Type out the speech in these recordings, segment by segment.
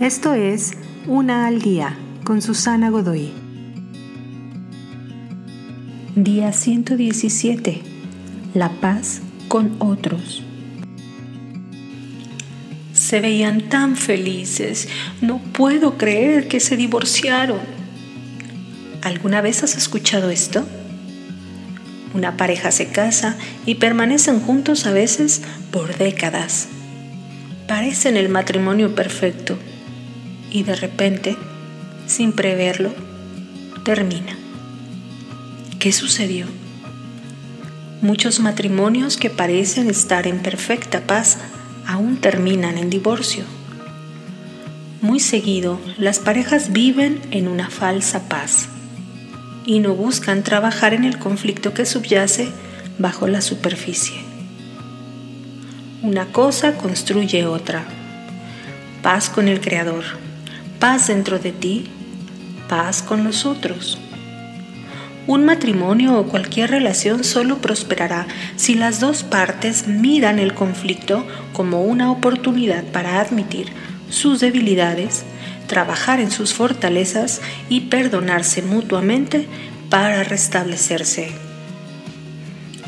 Esto es Una al Día con Susana Godoy. Día 117. La paz con otros. Se veían tan felices. No puedo creer que se divorciaron. ¿Alguna vez has escuchado esto? Una pareja se casa y permanecen juntos a veces por décadas. Parecen el matrimonio perfecto y de repente, sin preverlo, termina. ¿Qué sucedió? Muchos matrimonios que parecen estar en perfecta paz aún terminan en divorcio. Muy seguido, las parejas viven en una falsa paz y no buscan trabajar en el conflicto que subyace bajo la superficie. Una cosa construye otra. Paz con el Creador paz dentro de ti, paz con los otros. Un matrimonio o cualquier relación solo prosperará si las dos partes miran el conflicto como una oportunidad para admitir sus debilidades, trabajar en sus fortalezas y perdonarse mutuamente para restablecerse.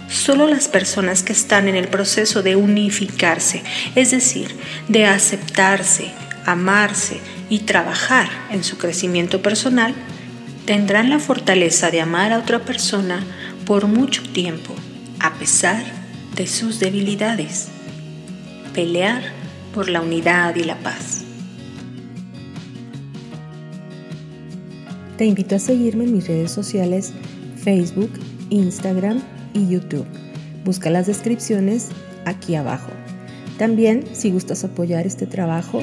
Solo las personas que están en el proceso de unificarse, es decir, de aceptarse, amarse y trabajar en su crecimiento personal, tendrán la fortaleza de amar a otra persona por mucho tiempo, a pesar de sus debilidades. Pelear por la unidad y la paz. Te invito a seguirme en mis redes sociales Facebook, Instagram y YouTube. Busca las descripciones aquí abajo. También, si gustas apoyar este trabajo,